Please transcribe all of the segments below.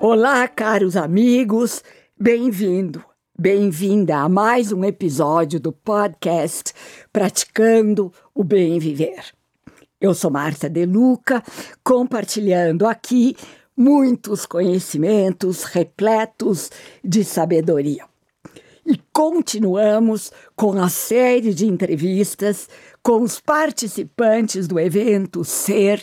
Olá, caros amigos, bem-vindo, bem-vinda a mais um episódio do podcast Praticando o Bem Viver. Eu sou Marta De Luca, compartilhando aqui muitos conhecimentos repletos de sabedoria. E continuamos com a série de entrevistas com os participantes do evento Ser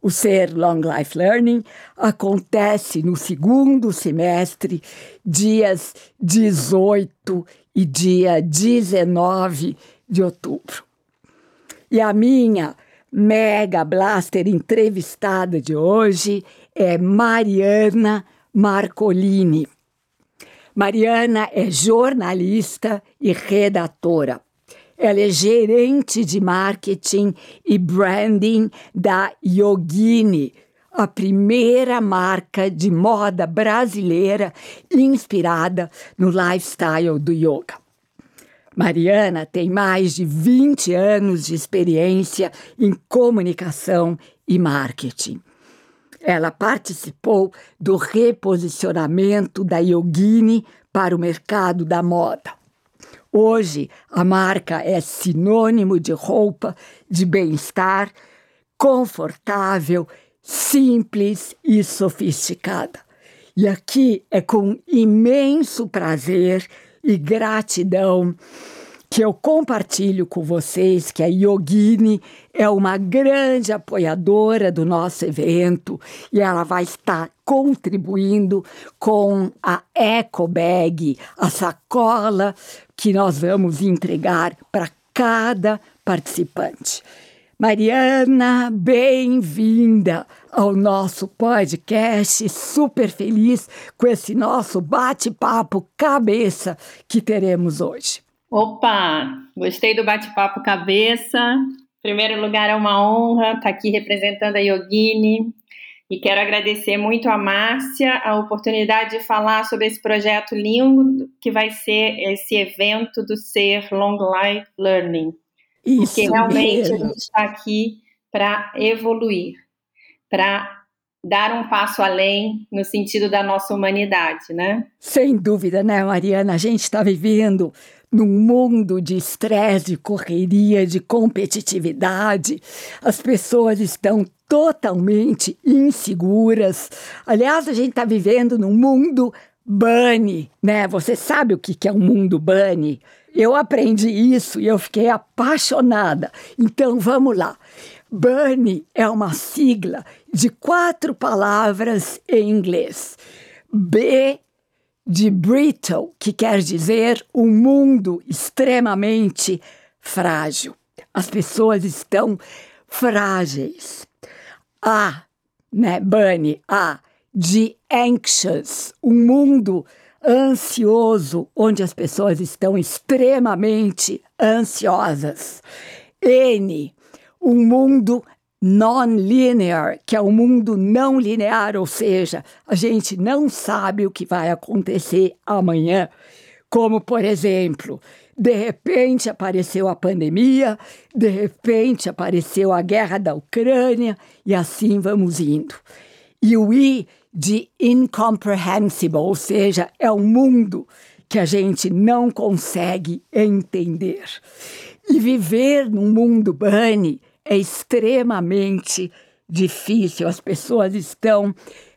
O Ser Long Life Learning acontece no segundo semestre, dias 18 e dia 19 de outubro. E a minha mega blaster entrevistada de hoje é Mariana Marcolini. Mariana é jornalista e redatora. Ela é gerente de marketing e branding da Yogini, a primeira marca de moda brasileira inspirada no lifestyle do yoga. Mariana tem mais de 20 anos de experiência em comunicação e marketing. Ela participou do reposicionamento da Yogini para o mercado da moda. Hoje, a marca é sinônimo de roupa de bem-estar, confortável, simples e sofisticada. E aqui é com imenso prazer e gratidão que eu compartilho com vocês que a Yogini é uma grande apoiadora do nosso evento e ela vai estar contribuindo com a Eco Bag, a sacola que nós vamos entregar para cada participante. Mariana, bem-vinda ao nosso podcast. Super feliz com esse nosso bate-papo cabeça que teremos hoje. Opa, gostei do bate-papo cabeça. Em primeiro lugar, é uma honra estar aqui representando a Yogini e quero agradecer muito a Márcia a oportunidade de falar sobre esse projeto lindo que vai ser esse evento do Ser Long Life Learning. Isso Porque realmente mesmo. a gente está aqui para evoluir, para dar um passo além no sentido da nossa humanidade, né? Sem dúvida, né, Mariana? A gente está vivendo num mundo de estresse, de correria, de competitividade, as pessoas estão totalmente inseguras. Aliás, a gente está vivendo num mundo bunny, né? Você sabe o que é um mundo bunny? Eu aprendi isso e eu fiquei apaixonada. Então vamos lá. Bunny é uma sigla de quatro palavras em inglês. B de brittle, que quer dizer um mundo extremamente frágil. As pessoas estão frágeis. A, né, Bunny, A, de anxious, um mundo ansioso, onde as pessoas estão extremamente ansiosas. N, um mundo non-linear, que é o um mundo não linear, ou seja, a gente não sabe o que vai acontecer amanhã. Como, por exemplo, de repente apareceu a pandemia, de repente apareceu a guerra da Ucrânia, e assim vamos indo. E o I de incomprehensible, ou seja, é um mundo que a gente não consegue entender. E viver num mundo bunny é extremamente difícil, as pessoas estão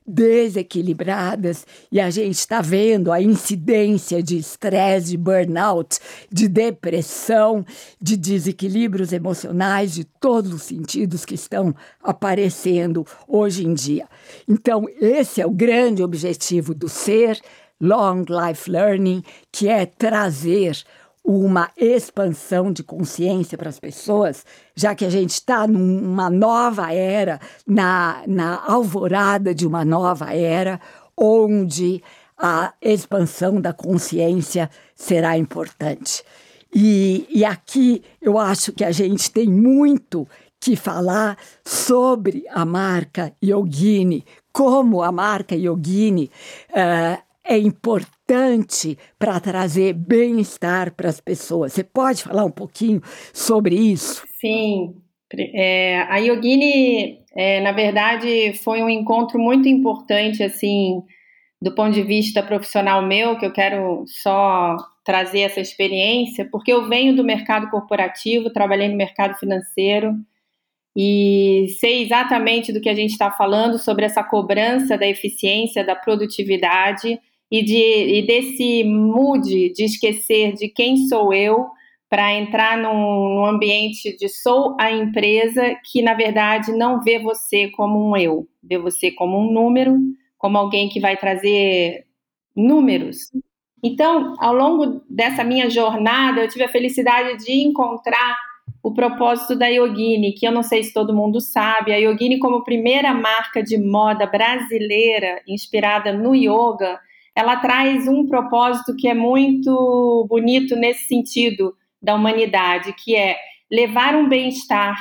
desequilibradas e a gente está vendo a incidência de estresse, de burnout, de depressão, de desequilíbrios emocionais de todos os sentidos que estão aparecendo hoje em dia. Então, esse é o grande objetivo do ser Long Life Learning, que é trazer uma expansão de consciência para as pessoas, já que a gente está numa nova era, na, na alvorada de uma nova era, onde a expansão da consciência será importante. E, e aqui eu acho que a gente tem muito que falar sobre a marca Yogini, como a marca Yogini uh, é importante para trazer bem-estar para as pessoas. Você pode falar um pouquinho sobre isso? Sim. É, a Yogini, é, na verdade, foi um encontro muito importante, assim, do ponto de vista profissional meu, que eu quero só trazer essa experiência, porque eu venho do mercado corporativo, trabalhei no mercado financeiro, e sei exatamente do que a gente está falando sobre essa cobrança da eficiência, da produtividade e, de, e desse mood de esquecer de quem sou eu para entrar num, num, ambiente de sou a empresa que, na verdade, não vê você como um eu, vê você como um número, como alguém que vai trazer números. Então, ao longo dessa minha jornada, eu tive a felicidade de encontrar o propósito da Yogini, que eu não sei se todo mundo sabe. A Yogini, como primeira marca de moda brasileira inspirada no yoga, ela traz um propósito que é muito bonito nesse sentido da humanidade, que é levar um bem-estar,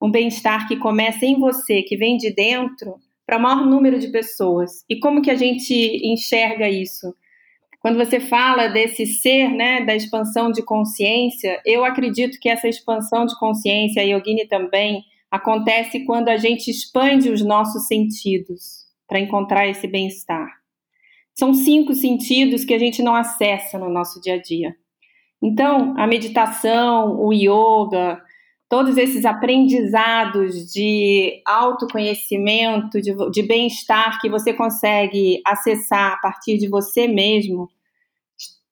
um bem-estar que começa em você, que vem de dentro, para o maior número de pessoas. E como que a gente enxerga isso? Quando você fala desse ser, né, da expansão de consciência, eu acredito que essa expansão de consciência, a Yogini também, acontece quando a gente expande os nossos sentidos para encontrar esse bem-estar. São cinco sentidos que a gente não acessa no nosso dia a dia. Então, a meditação, o yoga, todos esses aprendizados de autoconhecimento, de, de bem-estar que você consegue acessar a partir de você mesmo,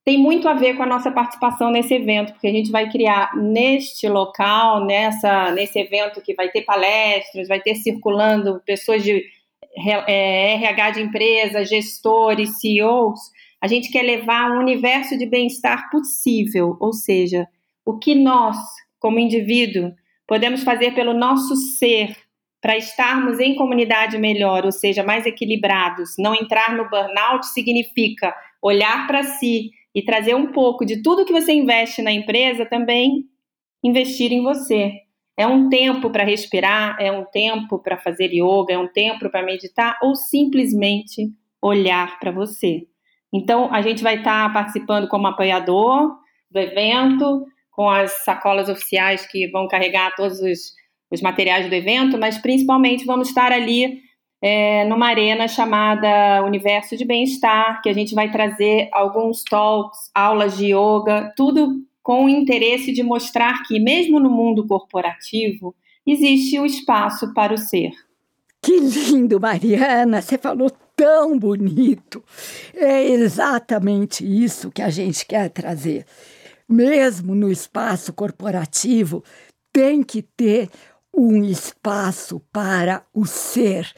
tem muito a ver com a nossa participação nesse evento, porque a gente vai criar neste local, nessa, nesse evento que vai ter palestras, vai ter circulando pessoas de RH de empresa, gestores, CEOs. A gente quer levar um universo de bem-estar possível, ou seja, o que nós, como indivíduo, podemos fazer pelo nosso ser para estarmos em comunidade melhor, ou seja, mais equilibrados. Não entrar no burnout significa olhar para si e trazer um pouco de tudo que você investe na empresa também investir em você. É um tempo para respirar, é um tempo para fazer yoga, é um tempo para meditar ou simplesmente olhar para você. Então, a gente vai estar tá participando como apoiador do evento, com as sacolas oficiais que vão carregar todos os, os materiais do evento, mas principalmente vamos estar ali é, numa arena chamada Universo de Bem-Estar, que a gente vai trazer alguns talks, aulas de yoga, tudo com o interesse de mostrar que, mesmo no mundo corporativo, existe o espaço para o ser. Que lindo, Mariana! Você falou tão bonito. É exatamente isso que a gente quer trazer mesmo no espaço corporativo, tem que ter um espaço para o ser,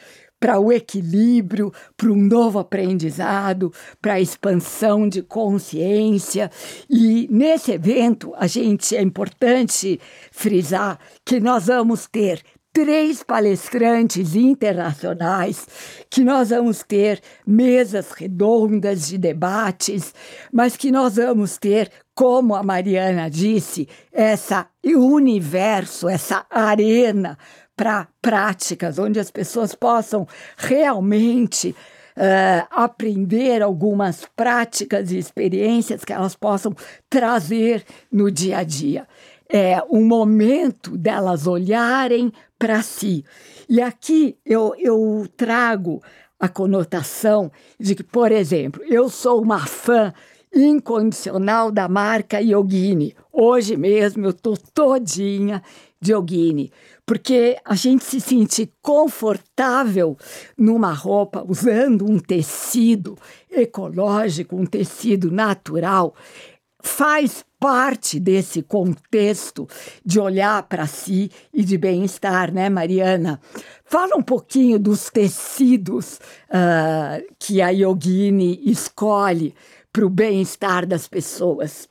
para o equilíbrio, para um novo aprendizado, para a expansão de consciência. E nesse evento, a gente é importante frisar que nós vamos ter três palestrantes internacionais, que nós vamos ter mesas redondas de debates, mas que nós vamos ter, como a Mariana disse, essa universo, essa arena para práticas, onde as pessoas possam realmente Uh, aprender algumas práticas e experiências que elas possam trazer no dia a dia é um momento delas olharem para si. E aqui eu, eu trago a conotação de que, por exemplo, eu sou uma fã incondicional da marca Yogini. Hoje mesmo eu estou todinha de Yogini, porque a gente se sente confortável numa roupa usando um tecido ecológico, um tecido natural, faz parte desse contexto de olhar para si e de bem-estar, né, Mariana? Fala um pouquinho dos tecidos uh, que a Yogini escolhe para o bem-estar das pessoas.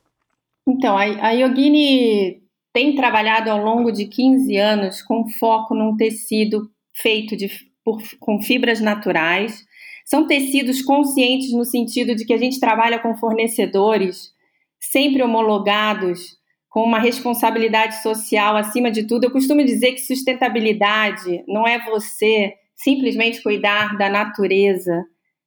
Então, a, a Yogini tem trabalhado ao longo de 15 anos com foco num tecido feito de, por, com fibras naturais, São tecidos conscientes no sentido de que a gente trabalha com fornecedores sempre homologados, com uma responsabilidade social acima de tudo. Eu costumo dizer que sustentabilidade não é você simplesmente cuidar da natureza,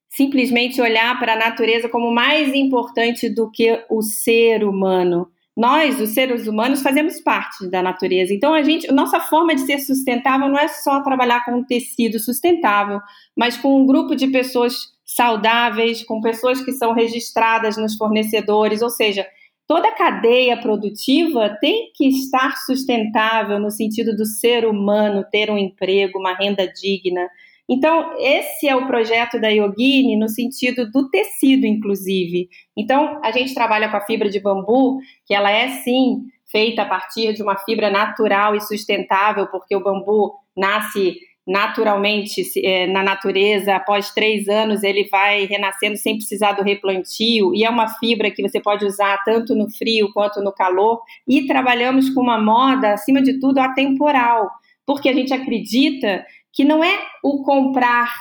simplesmente olhar para a natureza como mais importante do que o ser humano. Nós, os seres humanos, fazemos parte da natureza. Então, a gente, nossa forma de ser sustentável não é só trabalhar com um tecido sustentável, mas com um grupo de pessoas saudáveis, com pessoas que são registradas nos fornecedores, ou seja, toda a cadeia produtiva tem que estar sustentável no sentido do ser humano ter um emprego, uma renda digna, então, esse é o projeto da Yogini no sentido do tecido, inclusive. Então, a gente trabalha com a fibra de bambu, que ela é sim feita a partir de uma fibra natural e sustentável, porque o bambu nasce naturalmente é, na natureza, após três anos ele vai renascendo sem precisar do replantio, e é uma fibra que você pode usar tanto no frio quanto no calor, e trabalhamos com uma moda, acima de tudo, atemporal, porque a gente acredita que não é o comprar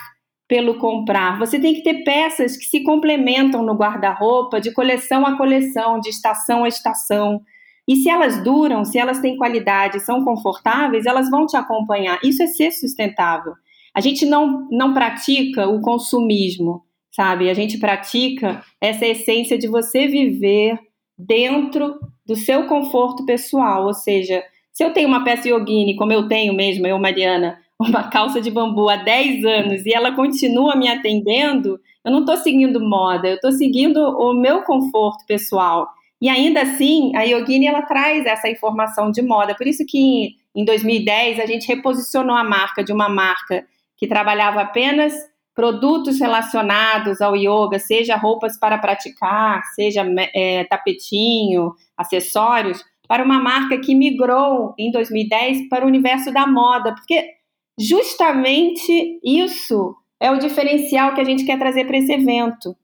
pelo comprar. Você tem que ter peças que se complementam no guarda-roupa, de coleção a coleção, de estação a estação. E se elas duram, se elas têm qualidade, são confortáveis, elas vão te acompanhar. Isso é ser sustentável. A gente não, não pratica o consumismo, sabe? A gente pratica essa essência de você viver dentro do seu conforto pessoal. Ou seja, se eu tenho uma peça yogini, como eu tenho mesmo, eu, Mariana, uma calça de bambu há 10 anos e ela continua me atendendo, eu não estou seguindo moda, eu estou seguindo o meu conforto pessoal. E ainda assim, a Yogini ela traz essa informação de moda. Por isso que em 2010 a gente reposicionou a marca de uma marca que trabalhava apenas produtos relacionados ao yoga, seja roupas para praticar, seja é, tapetinho, acessórios, para uma marca que migrou em 2010 para o universo da moda, porque justamente isso é o diferencial que a gente quer trazer para esse evento.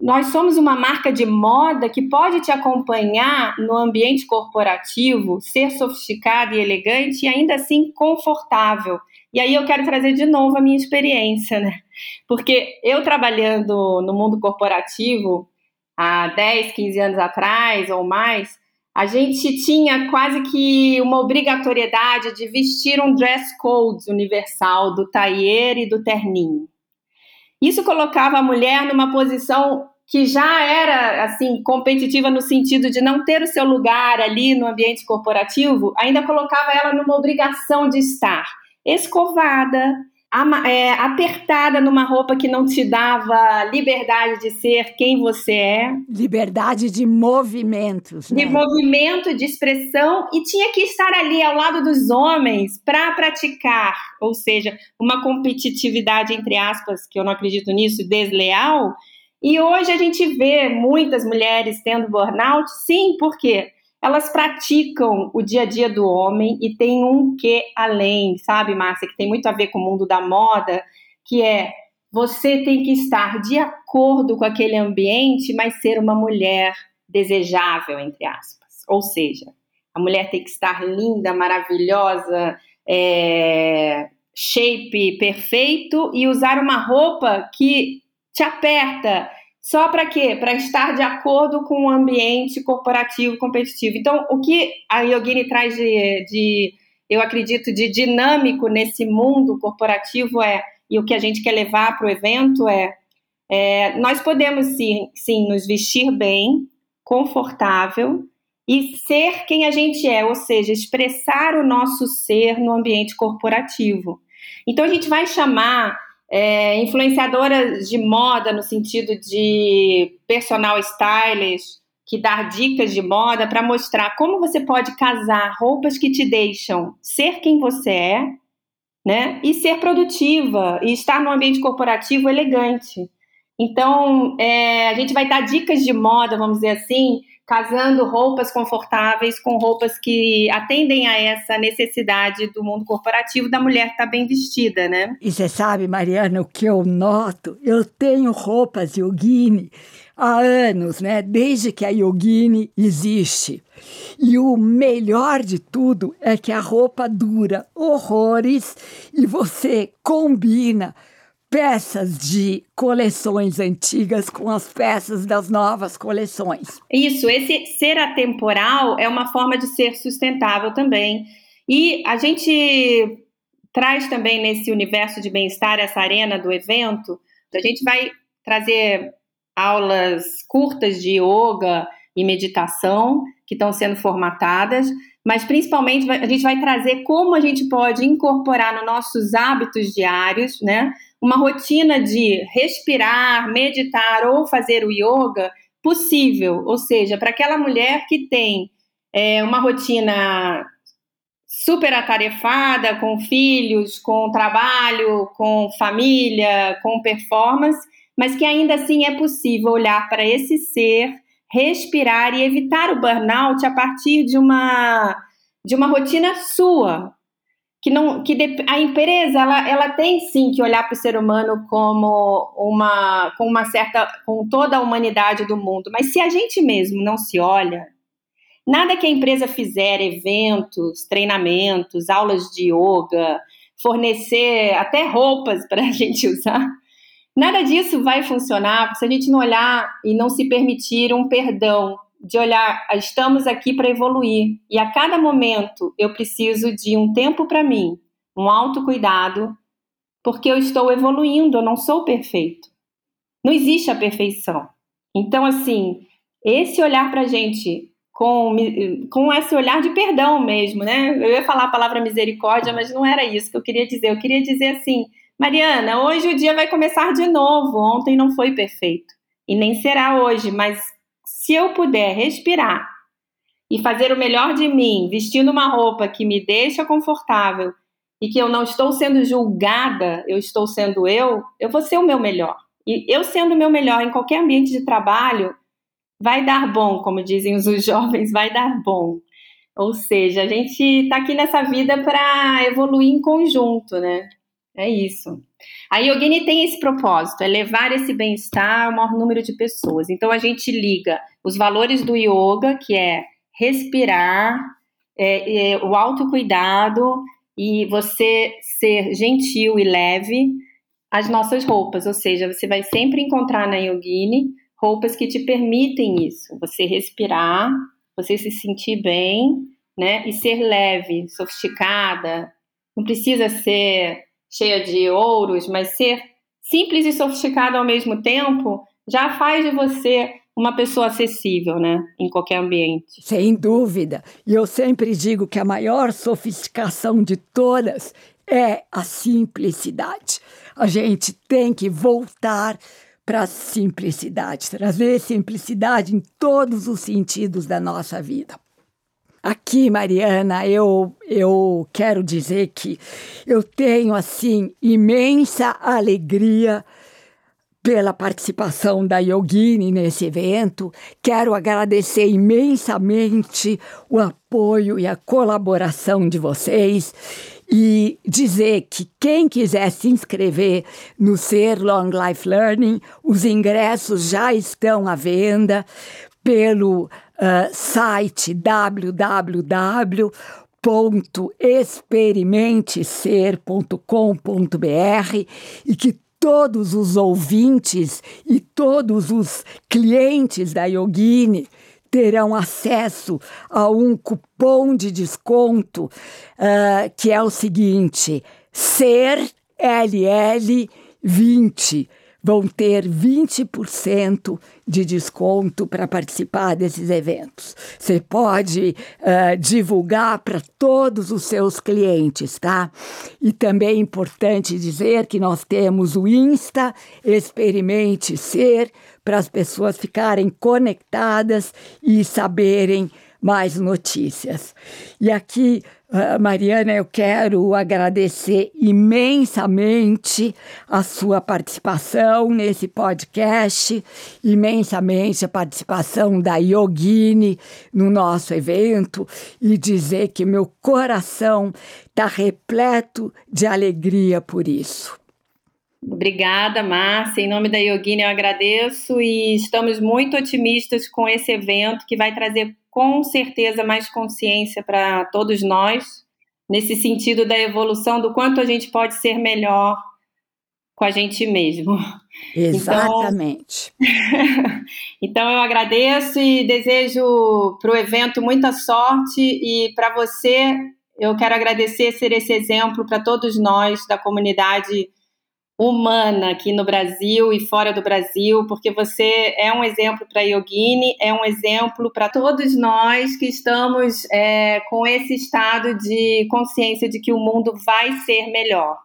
Nós somos uma marca de moda que pode te acompanhar no ambiente corporativo, ser sofisticada e elegante e ainda assim confortável. E aí eu quero trazer de novo a minha experiência, né? Porque eu trabalhando no mundo corporativo há 10, 15 anos atrás ou mais, a gente tinha quase que uma obrigatoriedade de vestir um dress code universal do tailleur e do terninho. Isso colocava a mulher numa posição que já era assim competitiva no sentido de não ter o seu lugar ali no ambiente corporativo, ainda colocava ela numa obrigação de estar escovada, apertada numa roupa que não te dava liberdade de ser quem você é. Liberdade de movimentos. Né? De movimento, de expressão, e tinha que estar ali ao lado dos homens para praticar, ou seja, uma competitividade, entre aspas, que eu não acredito nisso, desleal. E hoje a gente vê muitas mulheres tendo burnout, sim, por quê? Elas praticam o dia a dia do homem e tem um que além, sabe, Márcia, que tem muito a ver com o mundo da moda, que é você tem que estar de acordo com aquele ambiente, mas ser uma mulher desejável, entre aspas. Ou seja, a mulher tem que estar linda, maravilhosa, é, shape perfeito e usar uma roupa que te aperta, só para quê? Para estar de acordo com o ambiente corporativo competitivo. Então, o que a Yogini traz de, de eu acredito, de dinâmico nesse mundo corporativo é, e o que a gente quer levar para o evento é, é, nós podemos sim, sim nos vestir bem, confortável e ser quem a gente é, ou seja, expressar o nosso ser no ambiente corporativo. Então a gente vai chamar é, influenciadoras de moda no sentido de personal stylist, que dá dicas de moda para mostrar como você pode casar roupas que te deixam ser quem você é, né? E ser produtiva e estar num ambiente corporativo elegante. Então, é, a gente vai dar dicas de moda, vamos dizer assim, casando roupas confortáveis com roupas que atendem a essa necessidade do mundo corporativo da mulher estar tá bem vestida, né? E você sabe, Mariana, o que eu noto? Eu tenho roupas yogini há anos, né? Desde que a yogini existe. E o melhor de tudo é que a roupa dura horrores e você combina peças de coleções antigas com as peças das novas coleções. Isso, esse ser atemporal é uma forma de ser sustentável também. E a gente traz também nesse universo de bem-estar, essa arena do evento, a gente vai trazer aulas curtas de yoga e meditação que estão sendo formatadas, mas principalmente a gente vai trazer como a gente pode incorporar nos nossos hábitos diários, né? Uma rotina de respirar, meditar ou fazer o yoga possível, ou seja, para aquela mulher que tem é, uma rotina super atarefada, com filhos, com trabalho, com família, com performance, mas que ainda assim é possível olhar para esse ser, respirar e evitar o burnout a partir de uma de uma rotina sua, que não que a empresa ela, ela tem sim que olhar para o ser humano como uma com uma certa com toda a humanidade do mundo, mas se a gente mesmo não se olha, nada que a empresa fizer, eventos, treinamentos, aulas de yoga, fornecer até roupas para a gente usar, Nada disso vai funcionar se a gente não olhar e não se permitir um perdão, de olhar, estamos aqui para evoluir e a cada momento eu preciso de um tempo para mim, um autocuidado, porque eu estou evoluindo, eu não sou perfeito. Não existe a perfeição. Então, assim, esse olhar para a gente com, com esse olhar de perdão mesmo, né? Eu ia falar a palavra misericórdia, mas não era isso que eu queria dizer. Eu queria dizer assim, Mariana, hoje o dia vai começar de novo. Ontem não foi perfeito e nem será hoje, mas se eu puder respirar e fazer o melhor de mim, vestindo uma roupa que me deixa confortável e que eu não estou sendo julgada, eu estou sendo eu, eu vou ser o meu melhor. E eu sendo o meu melhor em qualquer ambiente de trabalho, vai dar bom, como dizem os jovens, vai dar bom. Ou seja, a gente está aqui nessa vida para evoluir em conjunto, né? É isso. A Yogini tem esse propósito, é levar esse bem-estar ao maior número de pessoas. Então a gente liga os valores do yoga, que é respirar, é, é, o autocuidado e você ser gentil e leve, as nossas roupas. Ou seja, você vai sempre encontrar na Yogini roupas que te permitem isso. Você respirar, você se sentir bem, né? E ser leve, sofisticada. Não precisa ser cheia de ouros, mas ser simples e sofisticado ao mesmo tempo já faz de você uma pessoa acessível, né, em qualquer ambiente. Sem dúvida. E eu sempre digo que a maior sofisticação de todas é a simplicidade. A gente tem que voltar para a simplicidade, trazer simplicidade em todos os sentidos da nossa vida. Aqui, Mariana, eu, eu quero dizer que eu tenho, assim, imensa alegria pela participação da Yogini nesse evento. Quero agradecer imensamente o apoio e a colaboração de vocês e dizer que quem quiser se inscrever no Ser Long Life Learning, os ingressos já estão à venda pelo uh, site www.experimentecer.com.br e que todos os ouvintes e todos os clientes da Yogini terão acesso a um cupom de desconto uh, que é o seguinte: ser LL 20 vão ter 20% de desconto para participar desses eventos. Você pode uh, divulgar para todos os seus clientes, tá? E também é importante dizer que nós temos o Insta Experimente Ser para as pessoas ficarem conectadas e saberem mais notícias. E aqui Mariana, eu quero agradecer imensamente a sua participação nesse podcast, imensamente a participação da Yogini no nosso evento e dizer que meu coração está repleto de alegria por isso. Obrigada, Márcia. Em nome da Yogini, eu agradeço e estamos muito otimistas com esse evento que vai trazer com certeza mais consciência para todos nós, nesse sentido da evolução, do quanto a gente pode ser melhor com a gente mesmo. Exatamente. Então, então eu agradeço e desejo para o evento muita sorte e para você eu quero agradecer ser esse exemplo para todos nós da comunidade humana aqui no Brasil e fora do Brasil, porque você é um exemplo para a Yogini, é um exemplo para todos nós que estamos é, com esse estado de consciência de que o mundo vai ser melhor.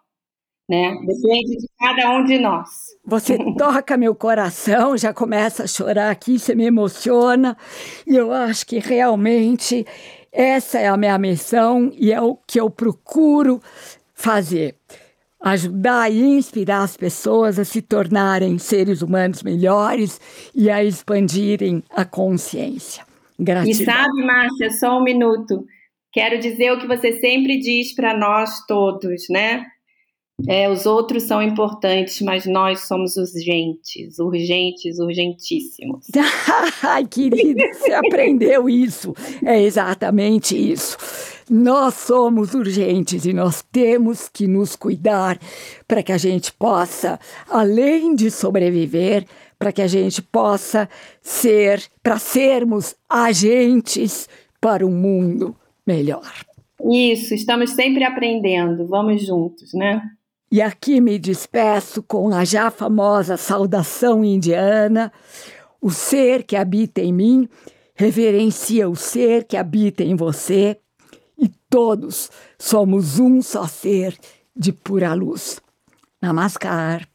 Né? Depende de cada um de nós. Você toca meu coração, já começa a chorar aqui, você me emociona, e eu acho que realmente essa é a minha missão e é o que eu procuro fazer ajudar e inspirar as pessoas a se tornarem seres humanos melhores e a expandirem a consciência. Gratidão. E sabe, Márcia, só um minuto. Quero dizer o que você sempre diz para nós todos, né? É, os outros são importantes, mas nós somos urgentes, urgentes, urgentíssimos. Ai, querida, você aprendeu isso. É exatamente isso. Nós somos urgentes e nós temos que nos cuidar para que a gente possa, além de sobreviver, para que a gente possa ser, para sermos agentes para um mundo melhor. Isso, estamos sempre aprendendo. Vamos juntos, né? E aqui me despeço com a já famosa saudação indiana: o ser que habita em mim reverencia o ser que habita em você, todos somos um só ser de pura luz. Namaskar.